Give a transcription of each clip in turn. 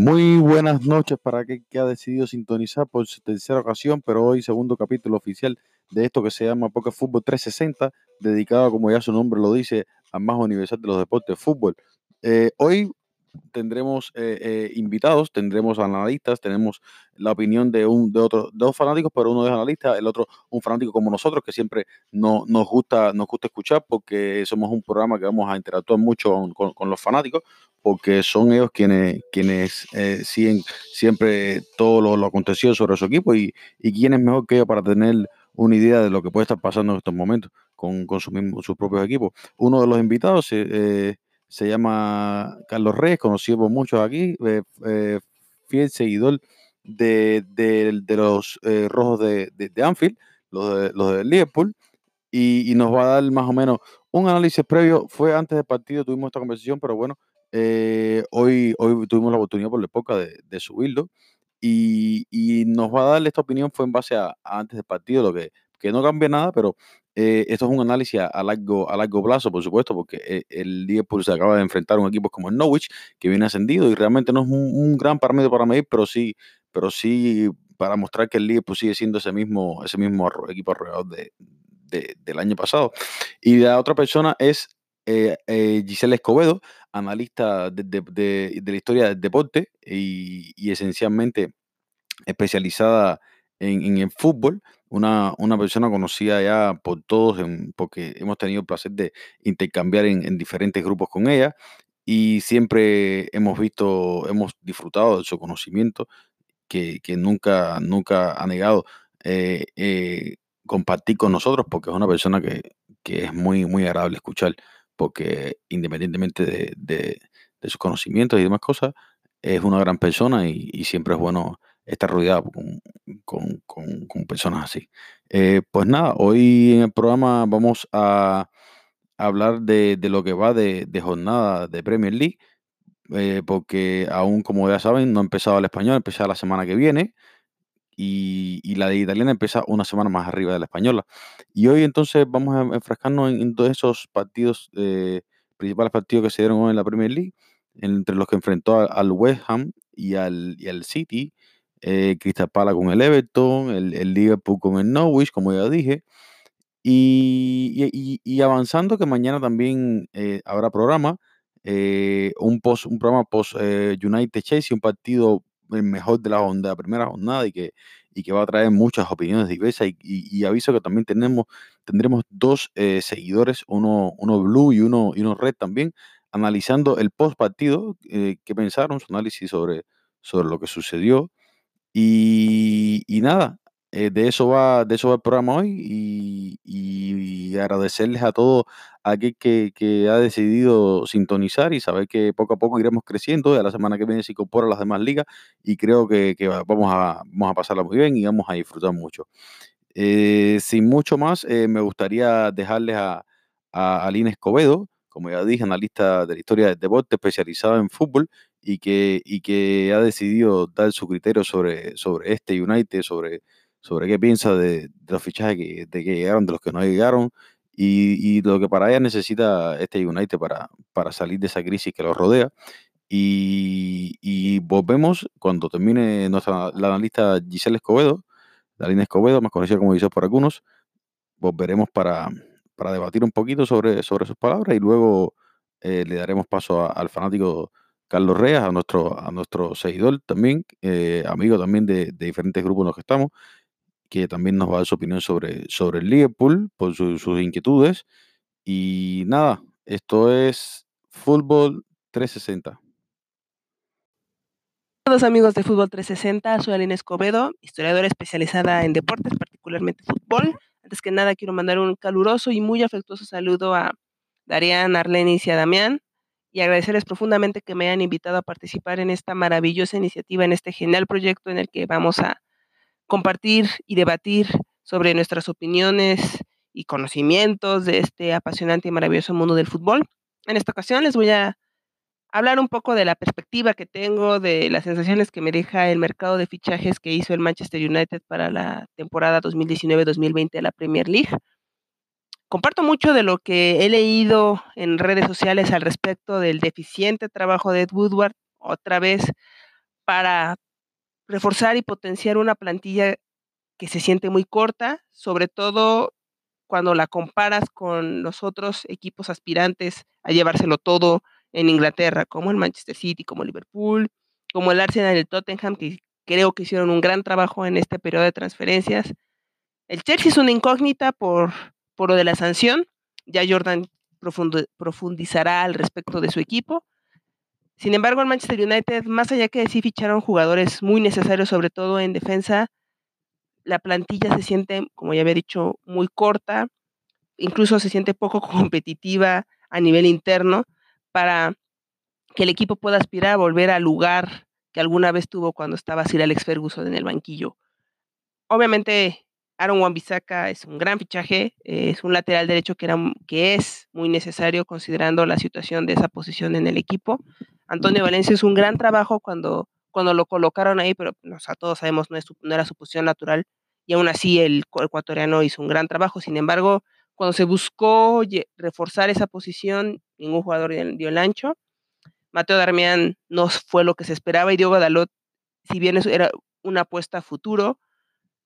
Muy buenas noches para aquel que ha decidido sintonizar por su tercera ocasión, pero hoy segundo capítulo oficial de esto que se llama Poker Fútbol 360, dedicado, como ya su nombre lo dice, al más universal de los deportes, fútbol. Eh, hoy tendremos eh, eh, invitados, tendremos analistas, tenemos la opinión de un de otros dos fanáticos, pero uno es analista, el otro un fanático como nosotros, que siempre no, nos gusta nos gusta escuchar porque somos un programa que vamos a interactuar mucho con, los fanáticos, porque son ellos quienes, quienes eh, siguen siempre todo lo, lo, acontecido sobre su equipo y, y quién es mejor que ellos para tener una idea de lo que puede estar pasando en estos momentos con, con su sus propios equipos. Uno de los invitados eh, se llama Carlos Reyes, conocido por muchos aquí, eh, eh fiel seguidor de, de, los eh, rojos de, de, Anfield, los de, los Liverpool, y, nos va a dar más o menos un análisis previo. Fue antes del partido, tuvimos esta conversación, pero bueno, hoy, hoy tuvimos la oportunidad por la época de, de subirlo y, y, nos va a dar esta opinión fue en base a, a, antes del partido, lo que, que no cambia nada, pero eh, esto es un análisis a, largo, a largo plazo, por supuesto, porque eh, el Liverpool se acaba de enfrentar a un equipo como el Norwich, que viene ascendido y realmente no es un, gran parámetro para medir, pero sí, pero sí para mostrar que el Liverpool sigue siendo ese mismo, ese mismo equipo alrededor de, de, del año pasado. Y la otra persona es eh, Giselle Escobedo, analista de, de, la historia del deporte y, y esencialmente especializada en, en, el fútbol, una, una persona conocida ya por todos porque hemos tenido el placer de intercambiar en, en, diferentes grupos con ella y siempre hemos visto, hemos disfrutado de su conocimiento que, que nunca, nunca ha negado eh, eh, compartir con nosotros porque es una persona que, que es muy, muy agradable escuchar porque independientemente de, de, de, sus conocimientos y demás cosas, es una gran persona y, y siempre es bueno estar rodeado con, con, personas así. Eh, pues nada, hoy en el programa vamos a hablar de, de lo que va de, jornada de Premier League, eh, porque aún como ya saben, no ha empezado el español, empezará la semana que viene y, y, la de italiana empieza una semana más arriba de la española. Y hoy entonces vamos a enfrascarnos en, en todos esos partidos, eh, principales partidos que se dieron hoy en la Premier League, entre los que enfrentó al West Ham y al, y al City, eh, Crystal Palace con el Everton, el, el, Liverpool con el Norwich, como ya dije. Y, y, y avanzando que mañana también eh, habrá programa, eh, un, post, un programa post eh, United Chelsea, un partido mejor de la, de la primera jornada y que, y que va a traer muchas opiniones diversas. Y, y aviso que también tenemos, tendremos dos eh, seguidores, uno, uno blue y uno, y uno red también, analizando el post partido, eh, qué pensaron, su análisis sobre, sobre lo que sucedió. Y, nada, eh, de, eso va, de eso va el programa hoy y, agradecerles a todos aquel que, que, ha decidido sintonizar y saber que poco a poco iremos creciendo. a la semana que viene se incorpora a las demás ligas y creo que, que vamos, a, vamos a pasarla muy bien y vamos a disfrutar mucho. Eh, sin mucho más, eh, me gustaría dejarles a, a Aline Escobedo, como ya dije, analista de la historia del deporte, especializada en fútbol y que, y que ha decidido dar su criterio sobre, sobre este United, sobre, sobre qué piensa de, de los fichajes que, de que llegaron, de los que no llegaron y, y, lo que para ella necesita este United para, para salir de esa crisis que lo rodea. Y, y volvemos cuando termine nuestra, la analista Giselle Escobedo, línea Escobedo, más conocida como Giselle por algunos, volveremos para, para debatir un poquito sobre, sobre sus palabras y luego eh, le daremos paso a, al fanático Carlos Reas, a nuestro, a nuestro seguidor también, eh, amigo también de, diferentes grupos en los que estamos, que también nos va a dar su opinión sobre, sobre el Liverpool, por su, sus inquietudes. Y nada, esto es Fútbol 360. Todos amigos de Fútbol 360, soy Aline Escobedo, historiadora especializada en deportes, particularmente fútbol. Antes que nada, quiero mandar un caluroso y muy afectuoso saludo a Darían, Arlenis y a Damián y agradecerles profundamente que me hayan invitado a participar en esta maravillosa iniciativa, en este genial proyecto en el que vamos a compartir y debatir sobre nuestras opiniones y conocimientos de este apasionante y maravilloso mundo del fútbol. En esta ocasión les voy a hablar un poco de la perspectiva que tengo, de las sensaciones que me deja el mercado de fichajes que hizo el Manchester United para la temporada 2019-2020 de la Premier League. Comparto mucho de lo que he leído en redes sociales al respecto del deficiente trabajo de Ed Woodward, otra vez para reforzar y potenciar una plantilla que se siente muy corta, sobre todo cuando la comparas con los otros equipos aspirantes a llevárselo todo en Inglaterra, como el Manchester City, como Liverpool, como el Arsenal y el Tottenham, que creo que hicieron un gran trabajo en este periodo de transferencias. El Chelsea es una incógnita por, por lo de la sanción. Ya Jordan profundizará al respecto de su equipo. Sin embargo, el Manchester United, más allá que sí ficharon jugadores muy necesarios, sobre todo en defensa, la plantilla se siente, como ya había dicho, muy corta, incluso se siente poco competitiva a nivel interno para que el equipo pueda aspirar a volver al lugar que alguna vez tuvo cuando estaba Sir Alex Ferguson en el banquillo. Obviamente, Aaron wan es un gran fichaje, es un lateral derecho que, era, que es muy necesario considerando la situación de esa posición en el equipo. Antonio Valencia es un gran trabajo cuando, cuando lo colocaron ahí, pero todos sabemos no, no era su posición natural y aún así el ecuatoriano hizo un gran trabajo. Sin embargo, cuando se buscó reforzar esa posición, ningún jugador dio el ancho. Mateo Darmian no fue lo que se esperaba y Diego Dalot, si bien era una apuesta a futuro,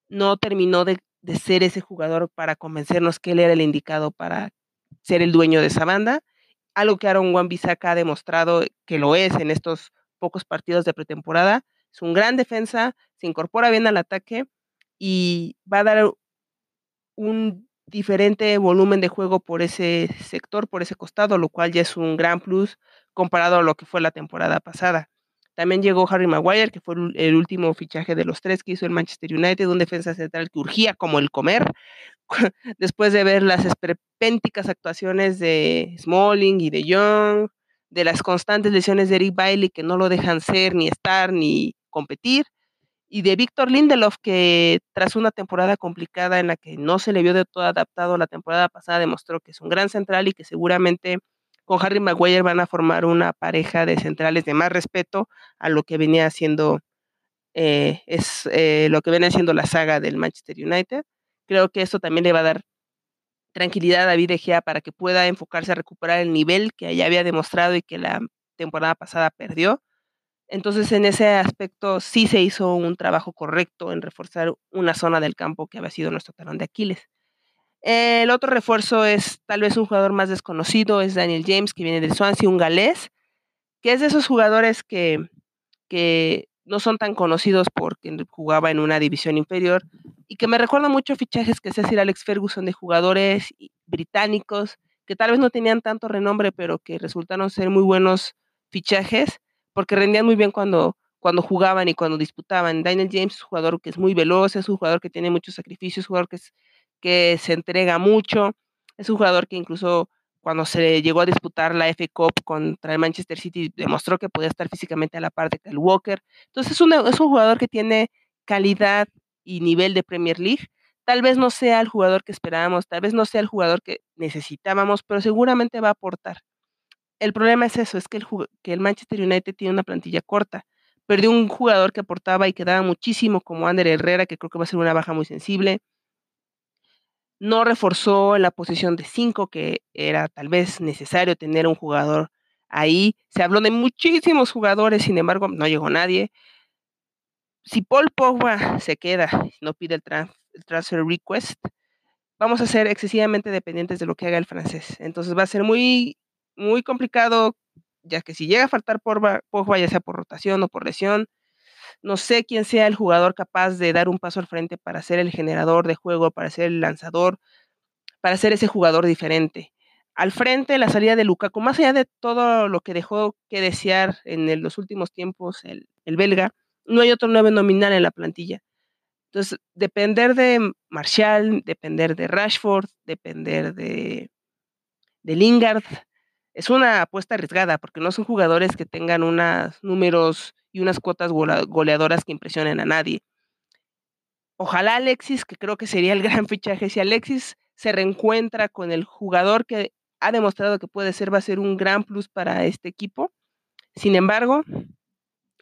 no terminó de, ser ese jugador para convencernos que él era el indicado para ser el dueño de esa banda. Algo que Aaron Wan ha demostrado que lo es en estos pocos partidos de pretemporada. Es un gran defensa, se incorpora bien al ataque y va a dar un diferente volumen de juego por ese sector, por ese costado, lo cual ya es un gran plus comparado a lo que fue la temporada pasada. También llegó Harry Maguire, que fue el último fichaje de los tres que hizo el Manchester United, un defensa central que urgía como el comer, después de ver las esperpénticas actuaciones de Smalling y de Young, de las constantes lesiones de Eric Bailey que no lo dejan ser, ni estar, ni competir y de Víctor Lindelof, que tras una temporada complicada en la que no se le vio de todo adaptado la temporada pasada, demostró que es un gran central y que seguramente con Harry Maguire van a formar una pareja de centrales de más respeto a lo que venía haciendo eh, es eh, lo que viene haciendo la saga del Manchester United. Creo que esto también le va a dar tranquilidad a David De Gea para que pueda enfocarse a recuperar el nivel que ya había demostrado y que la temporada pasada perdió. Entonces, en ese aspecto sí se hizo un trabajo correcto en reforzar una zona del campo que había sido nuestro talón de Aquiles. El otro refuerzo es tal vez un jugador más desconocido, es Daniel James, que viene del Swansea, un galés, que es de esos jugadores que, que no son tan conocidos porque jugaba en una división inferior y que me recuerda mucho fichajes que se hacía Alex Ferguson de jugadores británicos que tal vez no tenían tanto renombre, pero que resultaron ser muy buenos fichajes porque rendían muy bien cuando, cuando jugaban y cuando disputaban. Daniel James es un jugador que es muy veloz, es un jugador que tiene muchos sacrificios, es un jugador que, es, que se entrega mucho, es un jugador que incluso cuando se llegó a disputar la FA Cup contra el Manchester City demostró que podía estar físicamente a la par de Kyle Walker. Entonces es, es un jugador que tiene calidad y nivel de Premier League. Tal vez no sea el jugador que esperábamos, tal vez no sea el jugador que necesitábamos, pero seguramente va a aportar el problema es eso, es que el, que el Manchester United tiene una plantilla corta. Perdió un jugador que aportaba y que daba muchísimo, como Ander Herrera, que creo que va a ser una baja muy sensible. No reforzó la posición de 5, que era tal vez necesario tener un jugador ahí. Se habló de muchísimos jugadores, sin embargo, no llegó nadie. Si Paul Pogba se queda, no pide el, transfer request, vamos a ser excesivamente dependientes de lo que haga el francés. Entonces va a ser muy muy complicado, ya que si llega a faltar por Pogba, ya sea por rotación o por lesión, no sé quién sea el jugador capaz de dar un paso al frente para ser el generador de juego, para ser el lanzador, para ser ese jugador diferente. Al frente, la salida de Lukaku, más allá de todo lo que dejó que desear en los últimos tiempos el, el belga, no hay otro 9 nominal en la plantilla. Entonces, depender de Marshall, depender de Rashford, depender de, de Lingard, es una apuesta arriesgada porque no son jugadores que tengan unos números y unas cuotas goleadoras que impresionen a nadie. Ojalá Alexis, que creo que sería el gran fichaje, si Alexis se reencuentra con el jugador que ha demostrado que puede ser, va a ser un gran plus para este equipo. Sin embargo,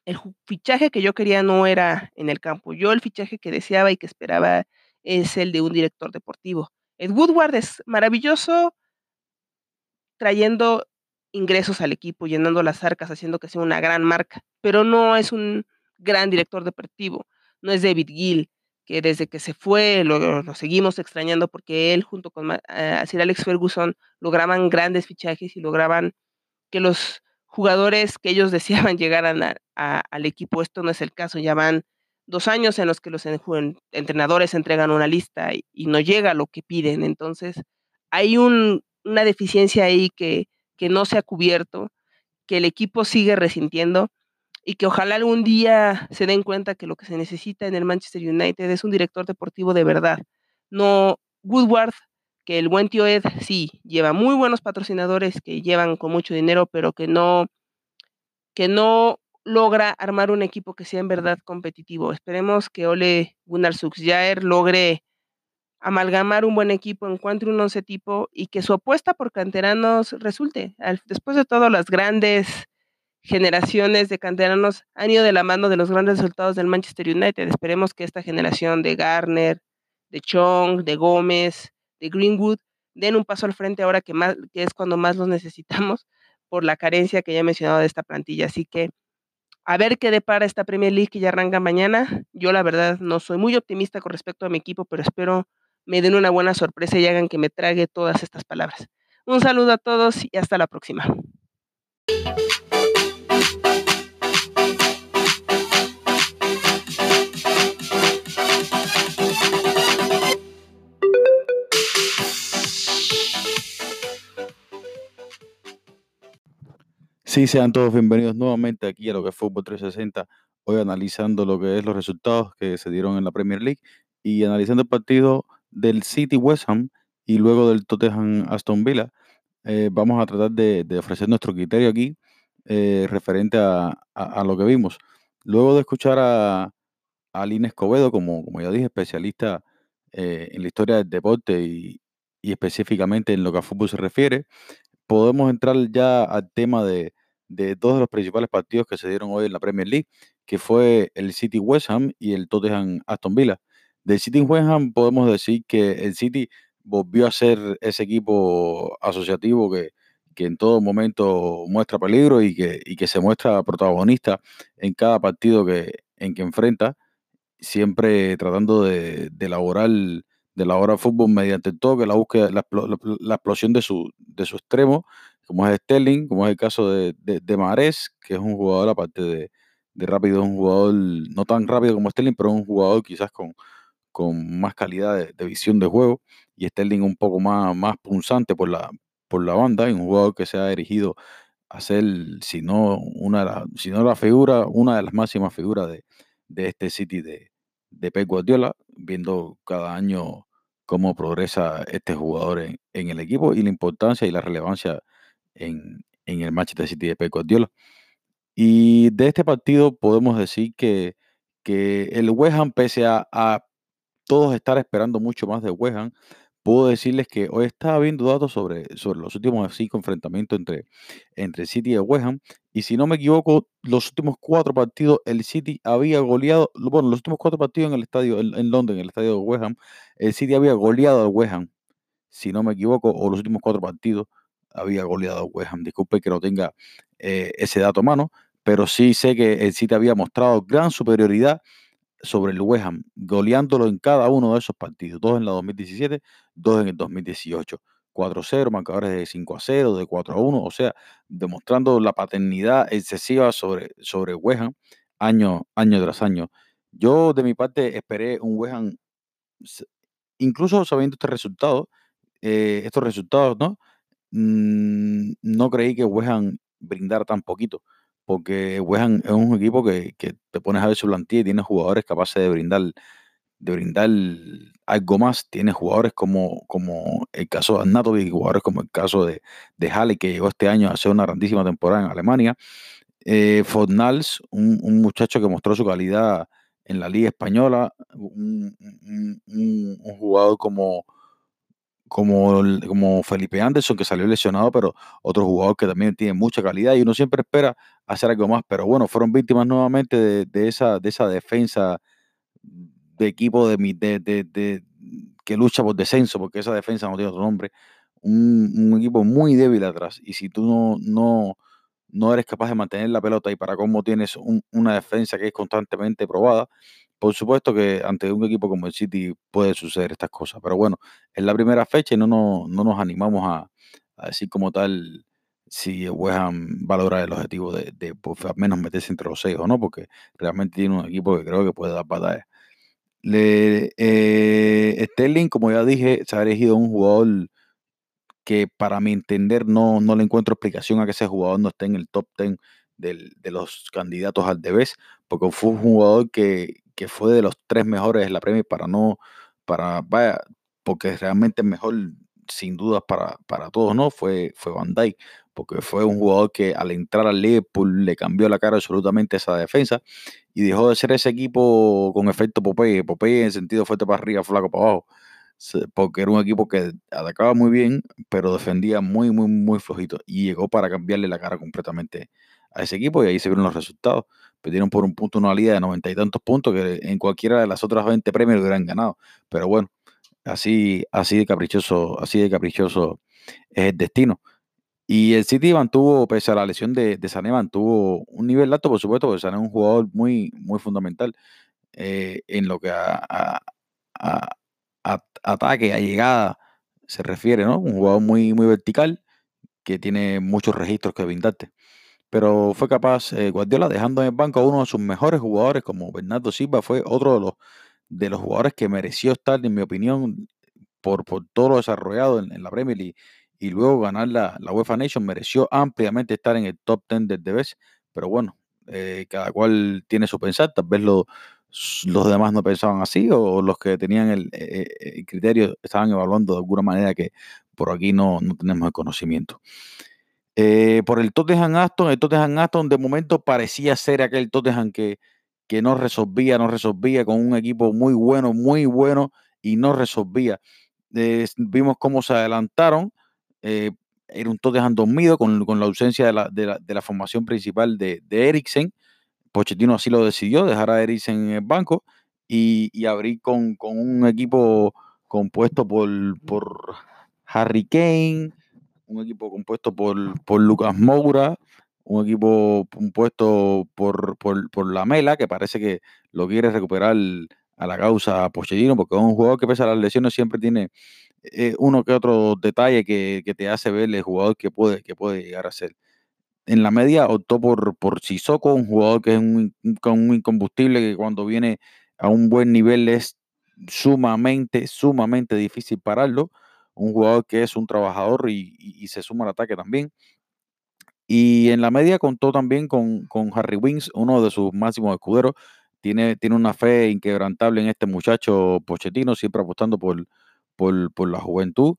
el fichaje que yo quería no era en el campo. Yo el fichaje que deseaba y que esperaba es el de un director deportivo. Ed Woodward es maravilloso trayendo ingresos al equipo, llenando las arcas, haciendo que sea una gran marca, pero no es un gran director deportivo. No es David Gill, que desde que se fue lo, seguimos extrañando porque él junto con Sir Alex Ferguson lograban grandes fichajes y lograban que los jugadores que ellos deseaban llegar al equipo, esto no es el caso, ya van dos años en los que los entrenadores entregan una lista y, no llega lo que piden, entonces hay un, una deficiencia ahí que, que no se ha cubierto, que el equipo sigue resintiendo y que ojalá algún día se den cuenta que lo que se necesita en el Manchester United es un director deportivo de verdad, no Woodward, que el buen tío Ed sí lleva muy buenos patrocinadores que llevan con mucho dinero, pero que no que no logra armar un equipo que sea en verdad competitivo. Esperemos que Ole Gunnar Solskjaer logre amalgamar un buen equipo, encuentre un once tipo y que su apuesta por canteranos resulte. después de todo, las grandes generaciones de canteranos han ido de la mano de los grandes resultados del Manchester United. Esperemos que esta generación de Garner, de Chong, de Gómez, de Greenwood den un paso al frente ahora que, más, que es cuando más los necesitamos por la carencia que ya he mencionado de esta plantilla. Así que a ver qué depara esta Premier League que ya arranca mañana. Yo la verdad no soy muy optimista con respecto a mi equipo, pero espero me den una buena sorpresa y hagan que me trague todas estas palabras. Un saludo a todos y hasta la próxima. Sí, sean todos bienvenidos nuevamente aquí a lo que es Fútbol 360. Hoy analizando lo que es los resultados que se dieron en la Premier League y analizando el partido del City West Ham y luego del Tottenham Aston Villa. Eh, vamos a tratar de, ofrecer nuestro criterio aquí eh, referente a, lo que vimos. Luego de escuchar a, a Lina Escobedo, como, ya dije, especialista eh, en la historia del deporte y, y específicamente en lo que a fútbol se refiere, podemos entrar ya al tema de, de dos de los principales partidos que se dieron hoy en la Premier League, que fue el City West Ham y el Tottenham Aston Villa. Del City West Ham podemos decir que el City volvió a ser ese equipo asociativo que, que en todo momento muestra peligro y que, y que se muestra protagonista en cada partido que, en que enfrenta, siempre tratando de, de elaborar de la fútbol mediante el toque, la búsqueda, la, la explosión de su, de su extremo como es Sterling, como es el caso de, de, Mares, que es un jugador, aparte de, de rápido, un jugador no tan rápido como Sterling, pero un jugador quizás con, con más calidad de, visión de juego, y Sterling un poco más, más punzante por la, por la banda, y un jugador que se ha erigido a ser, si no, una, si no la figura, una de las máximas figuras de, de este City de, de Pep Guardiola, viendo cada año cómo progresa este jugador en, en, el equipo y la importancia y la relevancia en, en el Manchester City de Pep Guardiola. Y de este partido podemos decir que, que el West Ham, pese a, a, todos estar esperando mucho más de West puedo decirles que hoy estaba viendo datos sobre, sobre los últimos cinco enfrentamientos entre, entre City y West. Y si no me equivoco, los últimos cuatro partidos, el City había goleado, bueno, los últimos cuatro partidos en el estadio, en, Londres, en el estadio de West el City había goleado al West si no me equivoco, o los últimos cuatro partidos había goleado a West Ham. Disculpe que no tenga eh, ese dato a mano, pero sí sé que el City había mostrado gran superioridad sobre el West Ham, goleándolo en cada uno de esos partidos, dos en la 2017, dos en el 2018. 4-0, marcadores de 5 0, de 4 1, o sea, demostrando la paternidad excesiva sobre, sobre West Ham año, año tras año. Yo de mi parte esperé un West Ham, incluso sabiendo este resultado, eh, estos resultados, ¿no? Mm, no creí que West Ham brindara tan poquito, porque West es un equipo que, que te pones a ver su plantilla y tiene jugadores capaces de brindar, de brindar algo más. Tiene jugadores como, como el caso de Arnautovic, jugadores como el caso de, de Halle, que llegó este año a hacer una grandísima temporada en Alemania. Eh, Fornals, un, un, muchacho que mostró su calidad en la Liga Española, un, un jugador como como, como Felipe Anderson, que salió lesionado, pero otro jugador que también tiene mucha calidad y uno siempre espera hacer algo más. Pero bueno, fueron víctimas nuevamente de, esa, de esa defensa de equipo de, de, de- de- que lucha por descenso, porque esa defensa no tiene otro nombre. Un, un equipo muy débil atrás. Y si tú no, no, no eres capaz de mantener la pelota y para cómo tienes un- una defensa que es constantemente probada, por supuesto que ante un equipo como el City puede suceder estas cosas. Pero bueno, es la primera fecha y no nos, no nos animamos a, a decir como tal si West Ham valora el objetivo de, de por al menos meterse entre los seis o no, porque realmente tiene un equipo que creo que puede dar batalla. Le, eh, Sterling, como ya dije, se ha elegido un jugador que para mi entender no, no le encuentro explicación a que ese jugador no esté en el top 10 del- de los candidatos al Debes, porque fue un jugador que, que fue de los tres mejores de la Premier para no, para, vaya, porque realmente mejor sin dudas para, para todos, ¿no? Fue, fue Van Dijk, porque fue un jugador que al entrar al Liverpool le cambió la cara absolutamente esa defensa y dejó de ser ese equipo con efecto Popeye, Popeye en sentido fuerte para arriba, flaco para abajo, porque era un equipo que atacaba muy bien, pero defendía muy, muy, muy flojito. Y llegó para cambiarle la cara completamente a ese equipo y ahí se vieron los resultados. Perdieron por un punto una liga de noventa y tantos puntos que en cualquiera de las otras 20 premios lo hubieran ganado. Pero bueno, así, así de caprichoso, así de caprichoso es el destino. Y el City mantuvo, pese a la lesión de, de Sané, mantuvo un nivel alto, por supuesto, porque Sané es un jugador muy, muy fundamental eh, en lo que a, a- ataque, a llegada se refiere, ¿no? Un jugador muy, muy vertical que tiene muchos registros que brindarte. Pero fue capaz, eh, Guardiola, dejando en el banco a uno de sus mejores jugadores, como Bernardo Silva, fue otro de los, de los jugadores que mereció estar, en mi opinión, por, por todo lo desarrollado en, en la Premier League y luego ganar la, la UEFA Nation, mereció ampliamente estar en el top 10 del DBS. Pero bueno, eh, cada cual tiene su pensar, tal vez lo- los demás no pensaban así o los que tenían el, eh, eh, el criterio estaban evaluando de alguna manera que por aquí no, no tenemos el conocimiento. Por el Tottenham Aston, el Tottenham Aston de momento parecía ser aquel Tottenham que, que no resolvía, no resolvía con un equipo muy bueno, muy bueno y no resolvía. Vimos cómo se adelantaron. Eh, era un Tottenham dormido con, con la ausencia de la, de la, de la formación principal de, de Eriksen. Pochettino así lo decidió, dejar a Eriksen en el banco y, y abrir con, con un equipo compuesto por, por Harry Kane, un equipo compuesto por, por Lucas Moura, un equipo compuesto por, por, por Lamela, que parece que lo quiere recuperar a la causa Pochettino, porque es un jugador que pese a las lesiones siempre tiene eh, uno que otro detalle que, que te hace ver el jugador que puede, que puede llegar a ser. En la media optó por, por Sissoko, un jugador que es un, con un incombustible que cuando viene a un buen nivel es sumamente, sumamente difícil pararlo. Un jugador que es un trabajador y, y- y se suma al ataque también. Y en la media contó también con, con Harry Wings, uno de sus máximos escuderos. Tiene, tiene una fe inquebrantable en este muchacho Pochettino, siempre apostando por, por, por la juventud.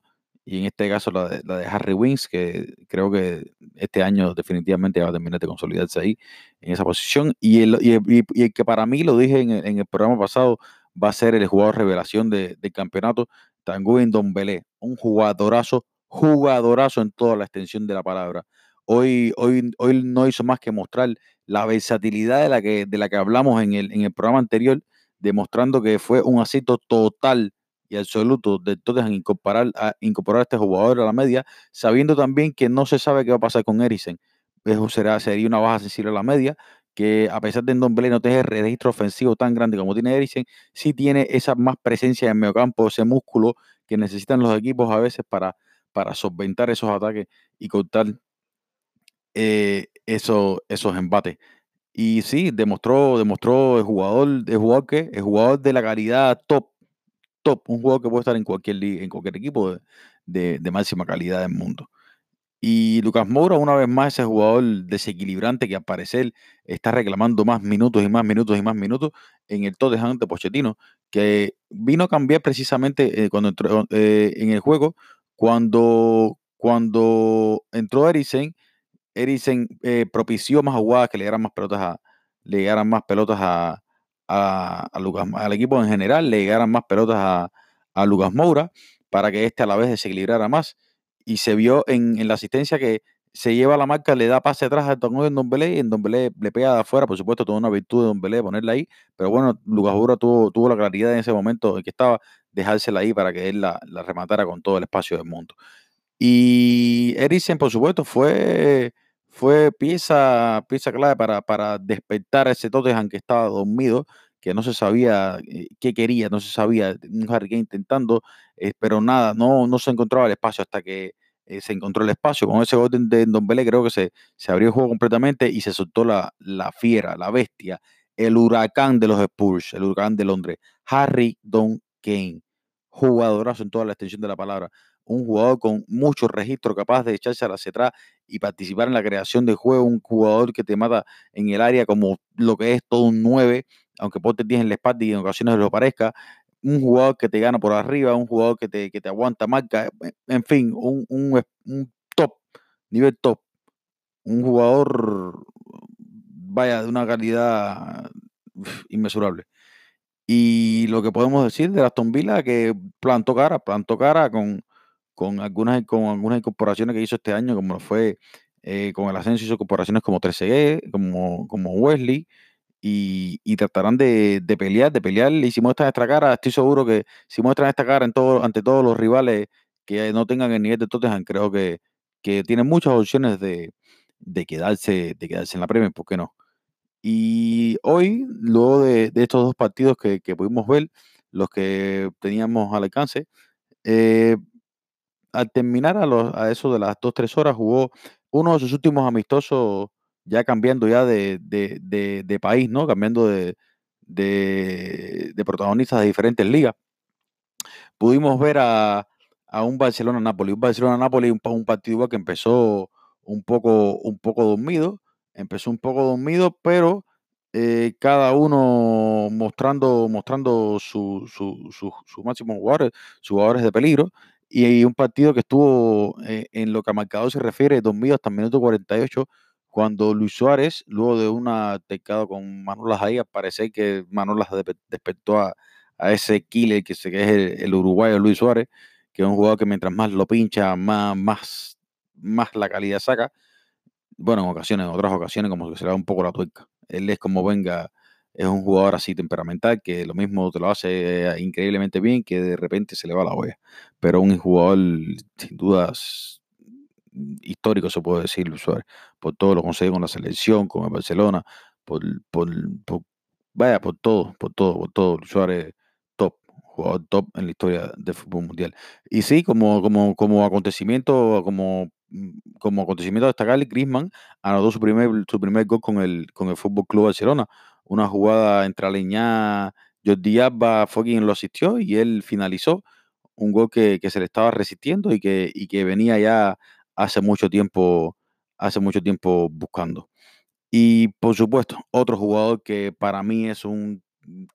Y en este caso la de, la de Harry Wings, que creo que este año definitivamente va a terminar de consolidarse ahí en esa posición. Y el, y el- y- el que para mí, lo dije en el, en el programa pasado, va a ser el jugador revelación de- del campeonato, Tanguy Ndombele, un jugadorazo, jugadorazo en toda la extensión de la palabra. Hoy, hoy, hoy no hizo más que mostrar la versatilidad de la que, de la que hablamos en el, en el programa anterior, demostrando que fue un acierto total absoluto de Tottenham incorporar a, incorporar a este jugador a la media, sabiendo también que no se sabe qué va a pasar con Eriksen. Eso será, sería una baja sensible a la media, que a pesar de Ndombele no tener registro ofensivo tan grande como tiene Eriksen, sí tiene esa más presencia en mediocampo, ese músculo que necesitan los equipos a veces para, para solventar esos ataques y cortar eh, eso- esos embates. Y sí, demostró, demostró el jugador, el jugador que, el jugador de la calidad top, top, un jugador que puede estar en cualquier en cualquier equipo de máxima calidad del mundo. Y Lucas Moura, una vez más, ese jugador desequilibrante que al parecer está reclamando más minutos y más minutos y más minutos en el Tottenham de Pochettino, que vino a cambiar precisamente eh, cuando entró eh, en el juego, cuando, cuando entró Eriksen, Eriksen eh, propició más jugadas que le dieran más pelotas a, le llegaran más pelotas a, a, Lucas, al equipo en general, le llegaran más pelotas a, a Lucas Moura para que éste a la vez desequilibrara más. Y se vio en, en la asistencia que se lleva la marca, le da pase atrás a Tongo en Dombelé y en Dombelé le pega de afuera, por supuesto, toda una virtud de Dombelé ponerla ahí, pero bueno, Lucas Jura tuvo, tuvo la claridad en ese momento en que estaba, dejársela ahí para que él la, la rematara con todo el espacio del mundo. Y Eriksen, por supuesto, fue, fue pieza, pieza clave para, para despertar a ese Tottenham que estaba dormido, que no se sabía eh, qué quería, no se sabía, un Harry Kane intentando, eh, pero nada, no, no se encontraba el espacio hasta que eh, se encontró el espacio. Con ese gol de Don Belé creo que se, se abrió el juego completamente y se soltó la, la fiera, la bestia, el huracán de los Spurs, el huracán de Londres, Harry Don Kane, jugadorazo en toda la extensión de la palabra un jugador con mucho registro, capaz de echarse hacia atrás y participar en la creación de juego, un jugador que te mata en el área como lo que es todo un 9, aunque te 10 en la espalda y en ocasiones lo parezca, un jugador que te gana por arriba, un jugador que te, que te aguanta marca, en fin, un, un, un top, nivel top, un jugador, vaya, de una calidad inmesurable. Y lo que podemos decir de Aston Villa, que plantó cara, plantó cara con, con algunas, con algunas incorporaciones que hizo este año, como fue eh, con el ascenso, hizo incorporaciones como 13 como, como Wesley, y, tratarán de, de, pelear, de pelear, y si muestran esta cara, estoy seguro que si muestran esta cara en todo, ante todos los rivales que no tengan el nivel de Tottenham, creo que, que tienen muchas opciones de, de, quedarse, de quedarse en la Premier, ¿por qué no? Y hoy, luego de, de estos dos partidos que, que, pudimos ver, los que teníamos al alcance, eh, al terminar a, los, a eso de las 2-3 horas, jugó uno de sus últimos amistosos, ya cambiando ya de, de, de, de país, ¿no? Cambiando de, de, protagonistas de diferentes ligas. Pudimos ver a, a un Barcelona-Napoli. Un Barcelona-Napoli, un, un partido que empezó un poco, un poco dormido. Empezó un poco dormido, pero eh, cada uno mostrando, mostrando su, su, su, su máximo jugadores, sus jugadores de peligro. Y un partido que estuvo eh, en lo que a marcado se refiere, dormido hasta el minuto 48, cuando Luis Suárez, luego de una tecada con Manolas ahí, parece que Manolas despertó a, a, ese killer que, se, que es el, uruguayo Luis Suárez, que es un jugador que mientras más lo pincha, más, más, más la calidad saca. Bueno, en ocasiones, en otras ocasiones, como que se un poco la tuerca. Él es como venga es un jugador así temperamental que lo mismo te lo hace eh, increíblemente bien que de repente se le va la olla. Pero un jugador sin dudas histórico, se puede decir, Luis Suárez, por todo lo conseguido con la selección, con el Barcelona, por, por, vaya, por todo, por todo, por todo. Luis Suárez top, jugador top en la historia del fútbol mundial. Y sí, como, como, como acontecimiento, como como acontecimiento destacable, Griezmann anotó su primer, su primer gol con el, con el Fútbol Club Barcelona una jugada entre Aleñá, Jordi Alba quien lo asistió y él finalizó un gol que, se le estaba resistiendo y que, y que venía ya hace mucho tiempo, hace mucho tiempo buscando. Y por supuesto, otro jugador que para mí es un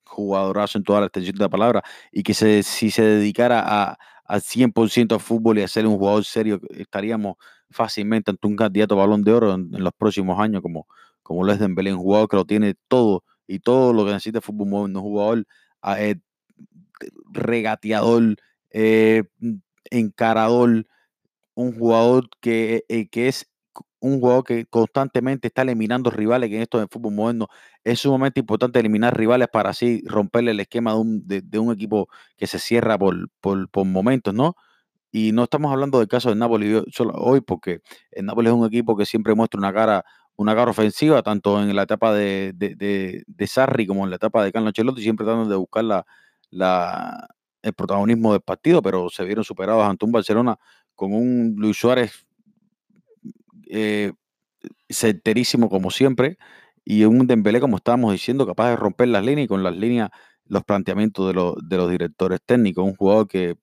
jugadorazo en toda la extensión de la palabra y que si se dedicara a, al 100% al fútbol y a ser un jugador serio, estaríamos fácilmente ante un candidato a balón de oro en, en los próximos años como, como lo es Dembélé, un jugador que lo tiene todo y todo lo que necesita el fútbol moderno, un jugador ah, eh, regateador, eh, encarador, un jugador que, eh, que es un jugador que constantemente está eliminando rivales, que en esto del fútbol moderno es sumamente importante eliminar rivales para así romperle el esquema de un, de, un equipo que se cierra por, por, momentos, ¿no? Y no estamos hablando del caso del Napoli hoy, porque el Napoli es un equipo que siempre muestra una cara una cara ofensiva, tanto en la etapa de, de, Sarri como en la etapa de Carlos Ancelotti, siempre tratando de buscar la, el protagonismo del partido, pero se vieron superados ante un Barcelona con un Luis Suárez eh, certerísimo como siempre y un Dembélé, como estábamos diciendo, capaz de romper las líneas y con las líneas los planteamientos de, los, de los directores técnicos. Un jugador que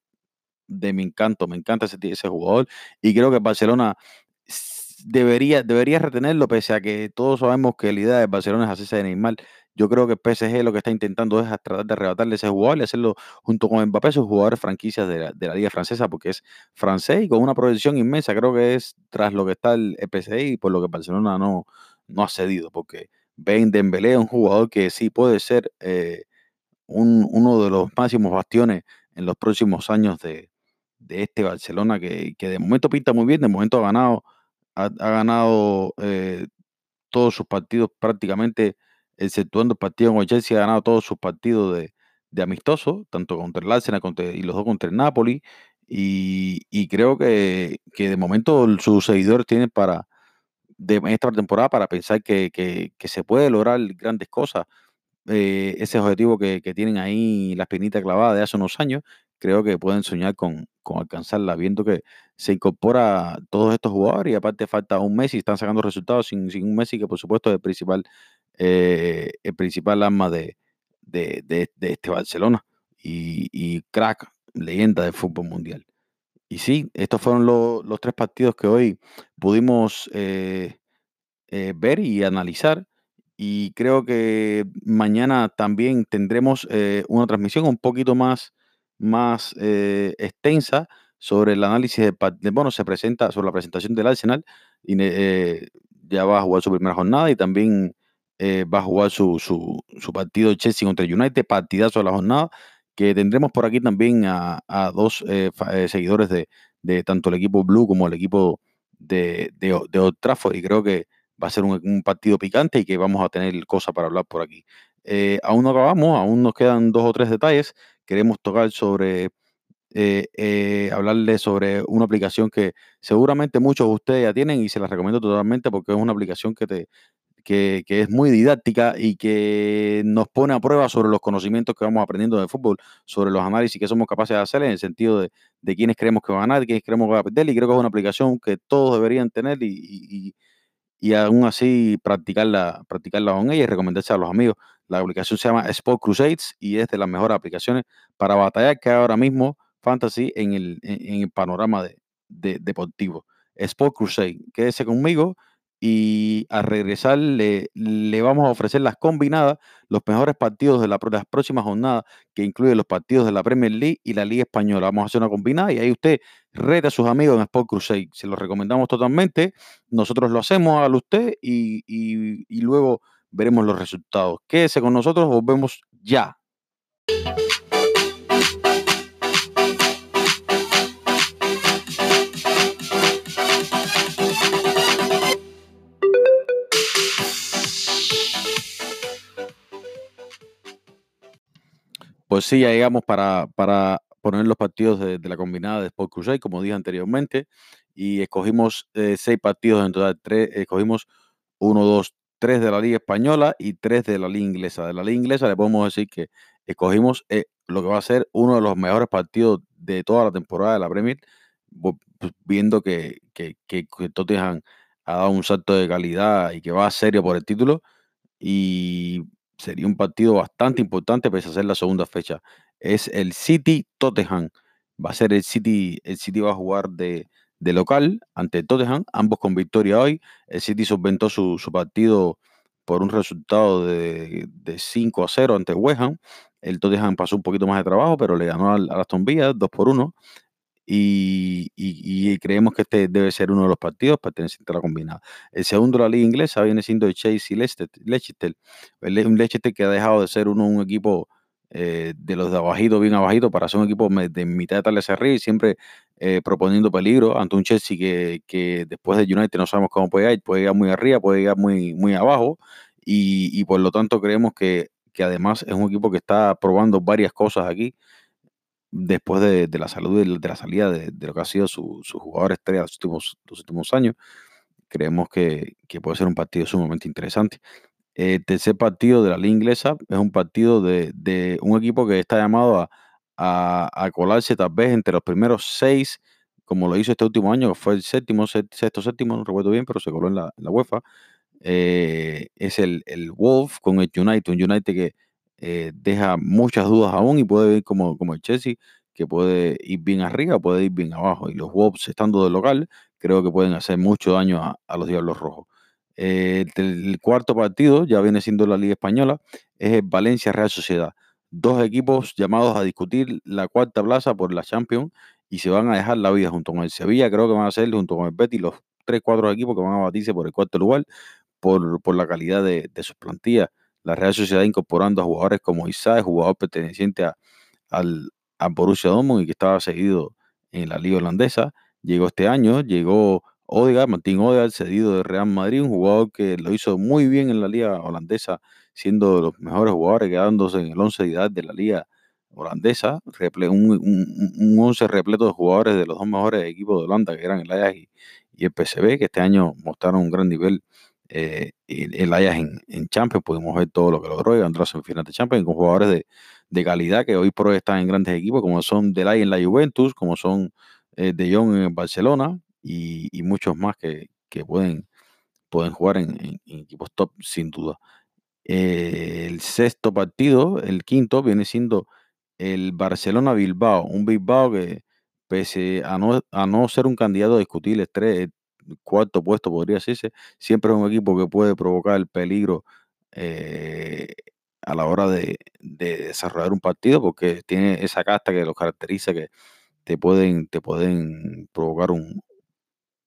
de mi encanto, me encanta ese, ese jugador y creo que Barcelona debería, debería retenerlo, pese a que todos sabemos que la idea de Barcelona es hacerse de Neymar. Yo creo que el PSG lo que está intentando es tratar de arrebatarle ese jugador y hacerlo junto con Mbappé, sus jugadores franquicias de la, de la, Liga Francesa, porque es francés y con una proyección inmensa. Creo que es tras lo que está el, PSG y por lo que Barcelona no, no ha cedido, porque Ben Dembélé es un jugador que sí puede ser eh, un, uno de los máximos bastiones en los próximos años de, de este Barcelona, que, que de momento pinta muy bien, de momento ha ganado ha, ganado eh, todos sus partidos prácticamente, exceptuando el partido con ha ganado todos sus partidos de, de amistoso, tanto contra el Arsenal y los dos contra el Napoli. Y, creo que, de momento sus seguidores tienen para de esta temporada para pensar que, se puede lograr grandes cosas. Eh, ese objetivo que, tienen ahí, la espinita clavada de hace unos años, creo que pueden soñar con, alcanzarla, viendo que se incorpora todos estos jugadores y aparte falta un Messi, están sacando resultados sin, sin un Messi que por supuesto es el principal, eh, el principal arma de, de, este Barcelona y, crack, leyenda del fútbol mundial. Y sí, estos fueron los tres partidos que hoy pudimos eh, ver y analizar. Y creo que mañana también tendremos eh, una transmisión un poquito más, más extensa sobre el análisis de, bueno, se presenta sobre la presentación del Arsenal y ya va a jugar su primera jornada y también eh, va a jugar su, su, su, partido Chelsea contra United, partidazo de la jornada, que tendremos por aquí también a, dos eh, eh, seguidores de, de, tanto el equipo Blue como el equipo de, de, de Old Trafford, y creo que va a ser un, partido picante y que vamos a tener cosas para hablar por aquí. aún no acabamos, aún nos quedan dos o tres detalles. Queremos tocar sobre, hablarles sobre una aplicación que seguramente muchos de ustedes ya tienen y se las recomiendo totalmente porque es una aplicación que te, que, es muy didáctica y que nos pone a prueba sobre los conocimientos que vamos aprendiendo de fútbol, sobre los análisis que somos capaces de hacer en el sentido de, de quiénes creemos que van a ganar, quiénes creemos que van a perder. Y creo que es una aplicación que todos deberían tener y, y, aún así practicarla, practicarla con ella y recomendarse a los amigos. La aplicación se llama Sport Crusades y es de las mejores aplicaciones para batallar que ahora mismo fantasy en el, en, el panorama de, de, deportivo. Sport Crusade, quédese conmigo y a regresar le, vamos a ofrecer las combinadas, los mejores partidos de, la, las próximas jornadas, que incluyen los partidos de la Premier League y la Liga Española. Vamos a hacer una combinada y ahí usted reta a sus amigos en Sport Crusade. Se lo recomendamos totalmente. Nosotros lo hacemos, a usted y, y luego veremos los resultados. Quédese con nosotros, volvemos ya. Pues sí, ya llegamos para, para poner los partidos de, la combinada de Sport Crusade, como dije anteriormente, y escogimos eh, seis partidos en total. Tres, escogimos uno, dos, tres de la Liga Española y tres de la Liga Inglesa. De la Liga Inglesa le podemos decir que escogimos eh, lo que va a ser uno de los mejores partidos de toda la temporada de la Premier, pues, viendo que, que, que, Tottenham ha dado un salto de calidad y que va serio por el título. Y sería un partido bastante importante pese a ser la segunda fecha. Es el City Tottenham. Va a ser el City, el City va a jugar de, local ante Tottenham, ambos con victoria hoy. El City solventó su, partido por un resultado de, 5 a 0 ante West Ham. El Tottenham pasó un poquito más de trabajo, pero le ganó al, Aston Villa 2 por 1. Y, creemos que este debe ser uno de los partidos pertenecientes a la combinada. El segundo de la liga inglesa viene siendo el Chelsea y Leicester. Un Leicester que ha dejado de ser uno un equipo eh, de los de abajito, bien abajito, para ser un equipo de mitad de tal arriba y siempre eh, proponiendo peligro ante un Chelsea que, que, después de United no sabemos cómo puede ir, puede ir muy arriba, puede ir muy, muy abajo y, por lo tanto creemos que, que además es un equipo que está probando varias cosas aquí después de, la salud de, de la salida de, lo que ha sido su, jugador estrella los los últimos años, creemos que, puede ser un partido sumamente interesante. El tercer partido de la liga inglesa es un partido de, un equipo que está llamado a, colarse tal vez entre los primeros seis, como lo hizo este último año, que fue el séptimo, sexto, séptimo, no recuerdo bien, pero se coló en la, UEFA. Eh, es el, el Wolf con el United, un United que eh, deja muchas dudas aún y puede ir como, como el Chelsea, que puede ir bien arriba, puede ir bien abajo. Y los Wolves, estando de local, creo que pueden hacer mucho daño a, los Diablos Rojos. Eh, el, cuarto partido, ya viene siendo la Liga Española, es el Valencia Real Sociedad. Dos equipos llamados a discutir la cuarta plaza por la Champions y se van a dejar la vida junto con el Sevilla, creo que van a ser junto con el Betis los tres, cuatro equipos que van a batirse por el cuarto lugar por, por la calidad de, de sus plantillas la Real Sociedad incorporando a jugadores como Isaac, jugador perteneciente a, al, Borussia Dortmund y que estaba seguido en la liga holandesa. Llegó este año, llegó Odegaard, Martín Odegaard, cedido de Real Madrid, un jugador que lo hizo muy bien en la liga holandesa, siendo de los mejores jugadores, quedándose en el 11 de edad de la liga holandesa, un, un, 11 repleto de jugadores de los dos mejores equipos de Holanda, que eran el Ajax y, el PSV, que este año mostraron un gran nivel eh, el Ajax en, en, Champions, pudimos ver todo lo que logró y ganó en final de Champions con jugadores de, calidad que hoy por hoy están en grandes equipos, como son Delay en la Juventus, como son eh, De Jong en Barcelona, y, muchos más que, pueden, pueden jugar en, equipos top sin duda. Eh, el sexto partido, el quinto, viene siendo el Barcelona-Bilbao, un Bilbao que pese a no, a no ser un candidato discutible, tres, cuarto puesto podría decirse, siempre es un equipo que puede provocar el peligro eh, a la hora de, de, desarrollar un partido porque tiene esa casta que los caracteriza que te pueden, te pueden provocar un,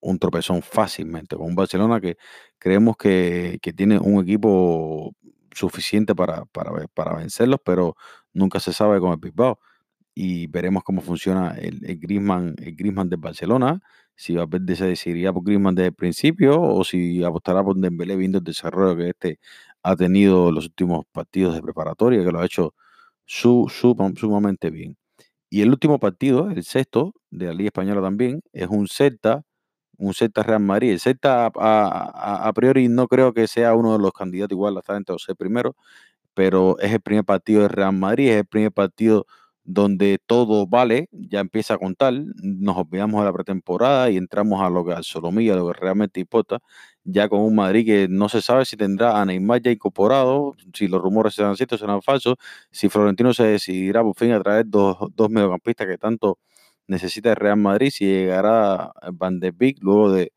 un tropezón fácilmente con un Barcelona que creemos que, tiene un equipo suficiente para, para, para, vencerlos, pero nunca se sabe con el Bilbao. Y veremos cómo funciona el, el Griezmann, el Griezmann de Barcelona, si va a se decidiría por Griezmann desde el principio o si apostará por Dembélé viendo el desarrollo que este ha tenido los últimos partidos de preparatoria, que lo ha hecho su, sumamente bien. Y el último partido, el sexto de la Liga Española también, es un Celta un Celta Real Madrid. El Celta a, priori no creo que sea uno de los candidatos igual a estar entre los seis primeros, pero es el primer partido de Real Madrid, es el primer partido donde todo vale, ya empieza a contar, nos olvidamos de la pretemporada y entramos a lo que al Solomilla, lo que realmente importa, ya con un Madrid que no se sabe si tendrá a Neymar ya incorporado, si los rumores serán ciertos, serán falsos, si Florentino se decidirá por fin a traer dos, dos mediocampistas que tanto necesita el Real Madrid si llegará Van de Beek luego de,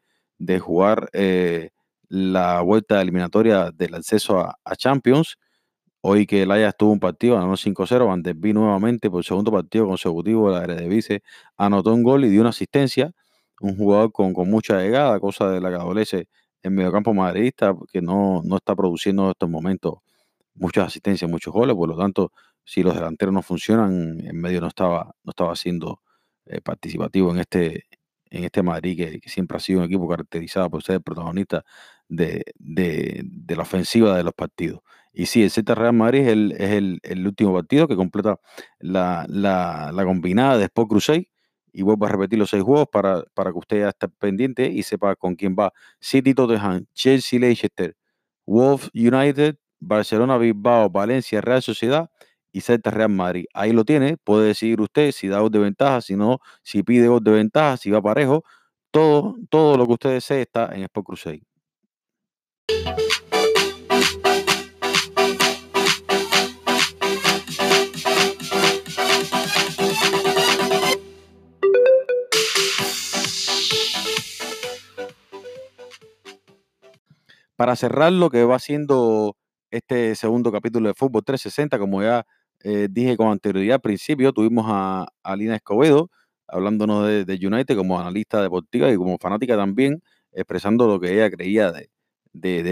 jugar eh, la vuelta eliminatoria del acceso a, Champions. Hoy que el Ajax tuvo un partido, ganó 5-0, Van de Beek nuevamente por segundo partido consecutivo de la Eredivisie anotó un gol y dio una asistencia. Un jugador con, mucha llegada, cosa de la que adolece en mediocampo madridista, que no, no está produciendo en estos momentos muchas asistencias, muchos goles, por lo tanto, si los delanteros no funcionan, en medio no estaba, no estaba haciendo eh, participativo en este, en este Madrid, que, siempre ha sido un equipo caracterizado por ser el protagonista de, la ofensiva de los partidos. Y sí, el Z Real Madrid es, el, último partido que completa la, combinada de Sport Crusade. Y vuelvo a repetir los seis juegos para, para que usted ya esté pendiente y sepa con quién va. City, Tottenham, Chelsea, Leicester, Wolves United, Barcelona, Bilbao, Valencia, Real Sociedad y Celta Real Madrid. Ahí lo tiene, puede decidir usted si da gol de ventaja, si no, si pide gol de ventaja, si va parejo. Todo, todo lo que usted desee está en Sport Crusade. Para cerrar lo que va siendo este segundo capítulo de Fútbol 360, como ya eh, dije con anterioridad al principio, tuvimos a, a Lina Escobedo hablándonos de, United como analista deportiva y como fanática también, expresando lo que ella creía de,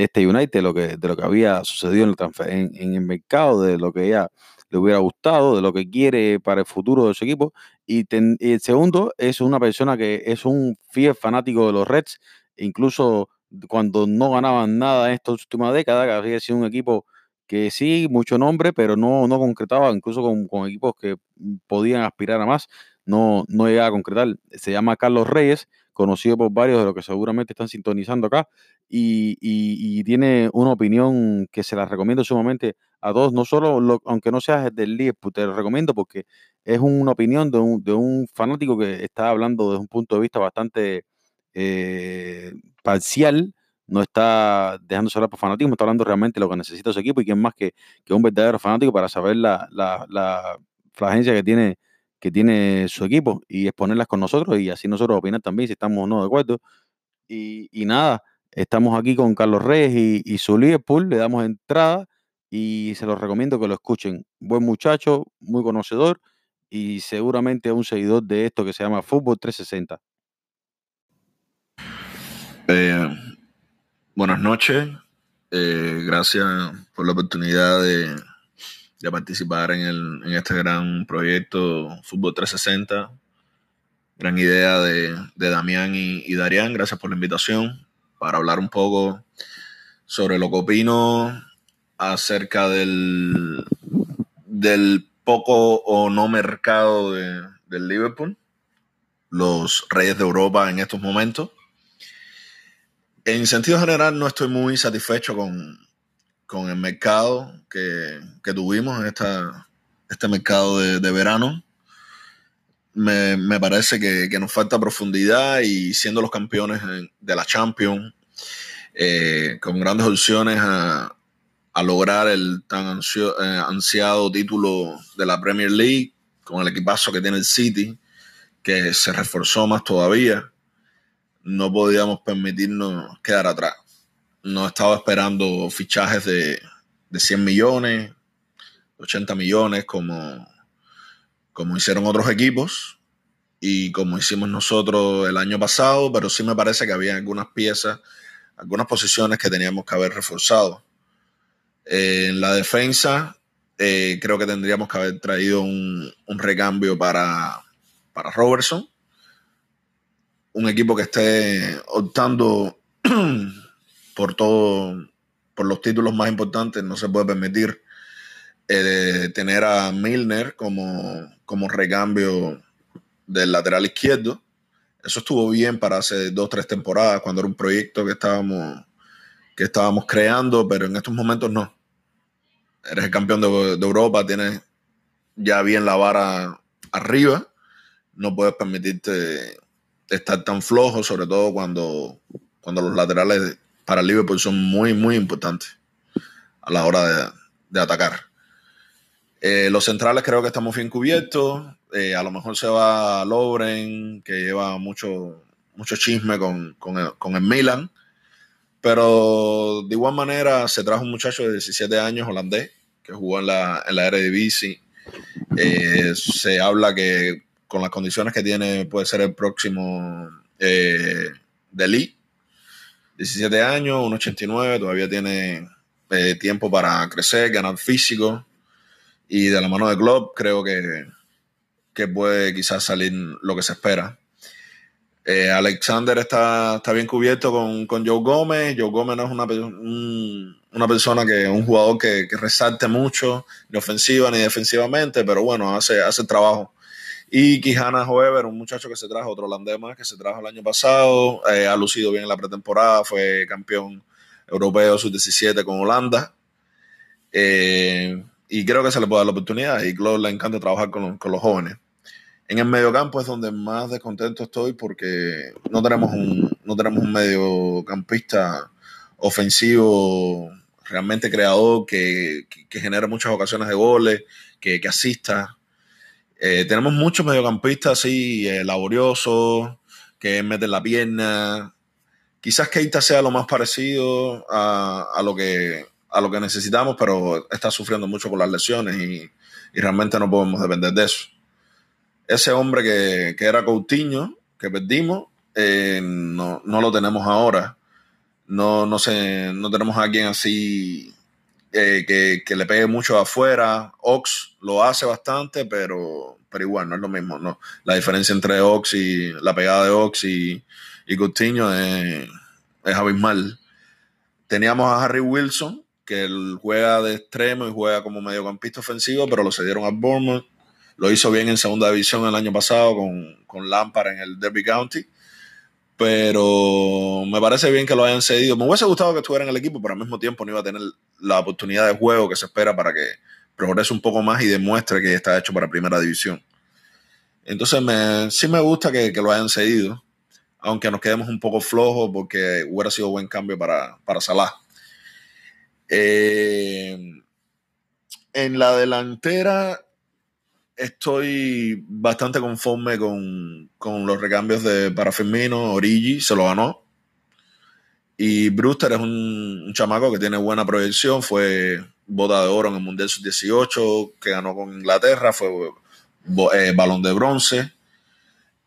este United, lo que, de lo que había sucedido en, el mercado, de lo que ella le hubiera gustado, de lo que quiere para el futuro de su equipo. Y, el segundo es una persona que es un fiel fanático de los Reds, incluso cuando no ganaban nada en esta última década, que había sido un equipo que sí, mucho nombre, pero no, no concretaba, incluso con, equipos que mm, podían aspirar a más, no, no llegaba a concretar. Se llama Carlos Reyes, conocido por varios de los que seguramente están sintonizando acá, y, tiene una opinión que se la recomiendo sumamente a todos, no solo, aunque no seas del Liverpool, te lo recomiendo porque es una opinión de un, de un fanático que está hablando desde un punto de vista bastante eh, parcial no está dejándose hablar por fanatismo, está hablando realmente de lo que necesita su equipo y quién más que, que un verdadero fanático para saber la, la, la flagencia que tiene, que tiene su equipo y exponerlas con nosotros y así nosotros opinar también si estamos o no de acuerdo. Y, y nada, estamos aquí con Carlos Reyes y, y su Liverpool, le damos entrada y se los recomiendo que lo escuchen. Buen muchacho, muy conocedor y seguramente un seguidor de esto que se llama Fútbol 360. Eh, Buenas noches. Eh, gracias por la oportunidad de, participar en, este gran proyecto Fútbol 360. gran idea de, Damián y, y. Gracias por la invitación para hablar un poco sobre lo que opino acerca del, del poco o no mercado de, del Liverpool, los reyes de Europa en estos momentos. En sentido general, no estoy muy satisfecho con, con el mercado que, que, tuvimos en esta, este mercado de, de verano. Me, me parece que, que, nos falta profundidad y siendo los campeones de la Champions, eh, con grandes opciones a, a lograr el tan eh, ansiado título de la Premier League con el equipazo que tiene el City, que se reforzó más todavía, no podíamos permitirnos quedar atrás. No estaba esperando fichajes de, de 100 millones, 80 millones, como, como hicieron otros equipos y como hicimos nosotros el año pasado, pero sí me parece que había algunas piezas, algunas posiciones que teníamos que haber reforzado en la defensa, eh, creo que tendríamos que haber traído un, recambio para, para Robertson. Un equipo que esté optando por todo, por los títulos más importantes, no se puede permitir eh, tener a Milner como, como recambio del lateral izquierdo. Eso estuvo bien para hace dos, tres temporadas, cuando era un proyecto que estábamos que estábamos creando, pero en estos momentos no. Eres el campeón de, Europa, tienes ya bien la vara arriba, no puedes permitirte estar tan flojo, sobre todo cuando, cuando los laterales para Liverpool son muy, muy importantes a la hora de, atacar. Eh, los centrales creo que estamos bien cubiertos. Eh, a lo mejor se va Lobren, que lleva mucho, mucho chisme con, con el Milan. Pero de igual manera se trajo un muchacho de 17 años holandés que jugó en la, en la Eredivisie. Eh, se habla que con las condiciones que tiene puede ser el próximo eh, Delhi. 17 años, 1,89, todavía tiene eh, tiempo para crecer, ganar físico. Y de la mano de Klopp creo que, que puede quizás salir lo que se espera. Eh, Alexander está, está, bien cubierto con, con, Joe Gómez. Joe Gómez no es una, una persona que un jugador que, resalte mucho, ni ofensiva ni defensivamente, pero bueno, hace, hace trabajo. Y Quijana Hoever, un muchacho que se trajo, otro holandés más que se trajo el año pasado, eh, ha lucido bien en la pretemporada, fue campeón europeo sub-17 con Holanda. Eh, y creo que se le puede dar la oportunidad y Claude le encanta trabajar con, los jóvenes. En el mediocampo es donde más descontento estoy porque no tenemos un, no tenemos un mediocampista ofensivo realmente creador que, que, genera muchas ocasiones de goles, que, que asista. Eh, tenemos muchos mediocampistas así, eh, laboriosos, que meten la pierna. Quizás Keita sea lo más parecido a, lo que, a lo que necesitamos, pero está sufriendo mucho con las lesiones y, y realmente no podemos depender de eso ese hombre que, que era Coutinho, que perdimos, eh, no, no, lo tenemos ahora. No, no, sé, no tenemos a alguien así eh, que, que, le pegue mucho afuera. Ox lo hace bastante, pero, pero igual no es lo mismo. No. La diferencia entre Ox y la pegada de Ox y, y Coutinho es, es abismal. Teníamos a Harry Wilson, que él juega de extremo y juega como mediocampista ofensivo, pero lo cedieron a Bournemouth lo hizo bien en segunda división el año pasado con, con Lampard en el Derby County. Pero me parece bien que lo hayan cedido. Me hubiese gustado que estuviera en el equipo, pero al mismo tiempo no iba a tener la oportunidad de juego que se espera para que progrese un poco más y demuestre que está hecho para primera división. Entonces me, sí me gusta que, que, lo hayan cedido, aunque nos quedemos un poco flojos porque hubiera sido buen cambio para, para Salah. Eh, en la delantera estoy bastante conforme con, con, los recambios de para Firmino, Origi se lo ganó. Y Brewster es un, un, chamaco que tiene buena proyección, fue bota de oro en el Mundial Sub-18, que ganó con Inglaterra, fue eh, balón de bronce.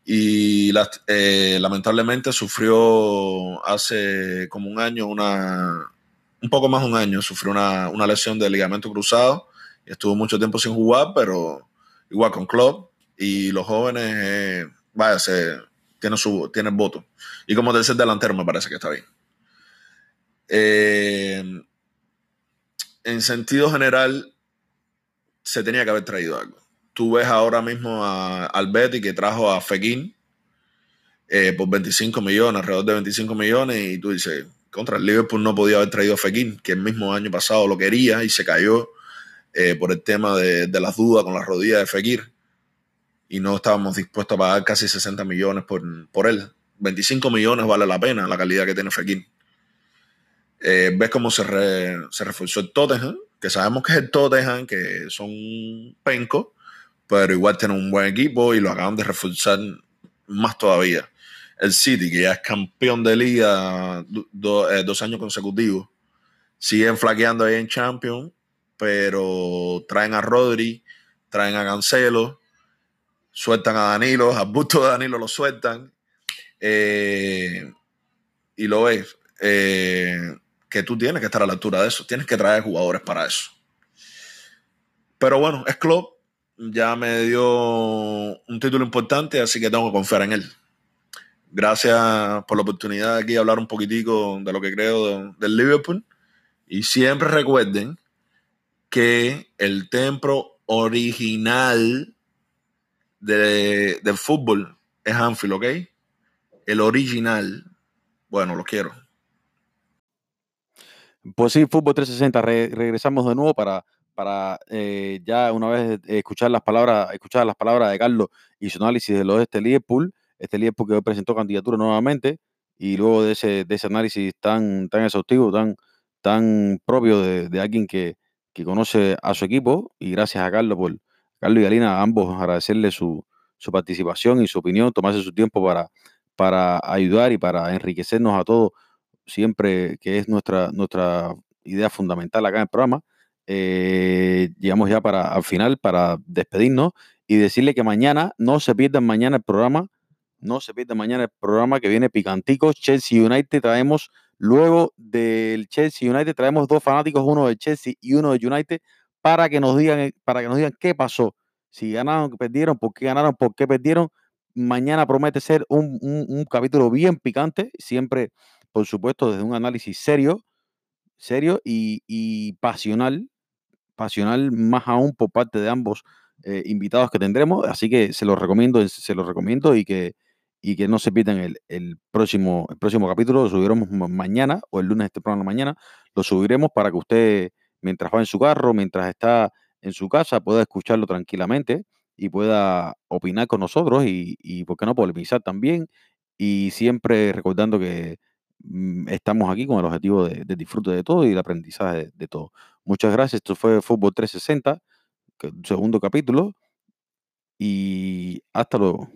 Y eh, lamentablemente sufrió hace como un año, una, un poco más de un año, sufrió una, una lesión de ligamento cruzado estuvo mucho tiempo sin jugar, pero igual con club y los jóvenes vaya, se, tiene, su, tiene el voto. Y como tercer delantero me parece que está bien. Eh, en sentido general, se tenía que haber traído algo. Tú ves ahora mismo a, al Betty que trajo a Fekín eh, por 25 millones, alrededor de 25 millones, y tú dices, contra el Liverpool no podía haber traído a Fekín, que el mismo año pasado lo quería y se cayó eh, por el tema de, de, las dudas con la rodilla de Fekir. Y no estábamos dispuestos a pagar casi 60 millones por, por él. 25 millones vale la pena la calidad que tiene Fekir. Eh, ves cómo se, re, se reforzó el Tottenham, que sabemos que es el Tottenham, que son pencos, pero igual tienen un buen equipo y lo acaban de reforzar más todavía. El City, que ya es campeón de liga eh, dos años consecutivos, siguen flaqueando ahí en Champions, pero traen a Rodri, traen a Cancelo, sueltan a Danilo, a busto de Danilo lo sueltan. Eh, y lo ves. Eh, que tú tienes que estar a la altura de eso. Tienes que traer jugadores para eso. Pero bueno, es club. Ya me dio un título importante, así que tengo que confiar en él. Gracias por la oportunidad de aquí hablar un poquitico de lo que creo de, del Liverpool. Y siempre recuerden que el templo original de, del fútbol es Anfield, ¿ok? El original, bueno, lo quiero. Pues sí, Fútbol 360, Re regresamos de nuevo para, para eh, ya una vez escuchar las palabras, escuchar las palabras de Carlos y su análisis de lo de este Liverpool, este Liverpool que presentó candidatura nuevamente, y luego de ese, de ese análisis tan, tan exhaustivo, tan, tan propio de alguien que, que, conoce a su equipo, y gracias a Carlos por Carlos y Galina, a ambos agradecerle su, su participación y su opinión, tomarse su tiempo para, para ayudar y para enriquecernos a todos siempre, que es nuestra, nuestra idea fundamental acá en el programa. Eh, llegamos ya para al final para despedirnos y decirle que mañana no se pierdan mañana el programa, no se pierdan mañana el programa que viene picantico. Chelsea United traemos luego del Chelsea United traemos dos fanáticos, uno de Chelsea y uno de United para que nos digan para que nos digan qué pasó, si ganaron, perdieron, por qué ganaron, por qué perdieron. Mañana promete ser un, capítulo bien picante, siempre por supuesto, desde un análisis serio, serio y, y pasional, pasional más aún por parte de ambos eh, invitados que tendremos. Así que se los recomiendo, se los recomiendo y que, y que no se pierdan el, el, próximo, el próximo capítulo. Lo subiremos mañana o el lunes este programa mañana. Lo subiremos para que usted, mientras va en su carro, mientras está en su casa, pueda escucharlo tranquilamente y pueda opinar con nosotros y, y ¿por qué no polemizar también? Y siempre recordando que Mm, estamos aquí con el objetivo de, de disfrute de todo y el aprendizaje de, de, todo. Muchas gracias. Esto fue Fútbol 360, segundo capítulo. Y hasta luego.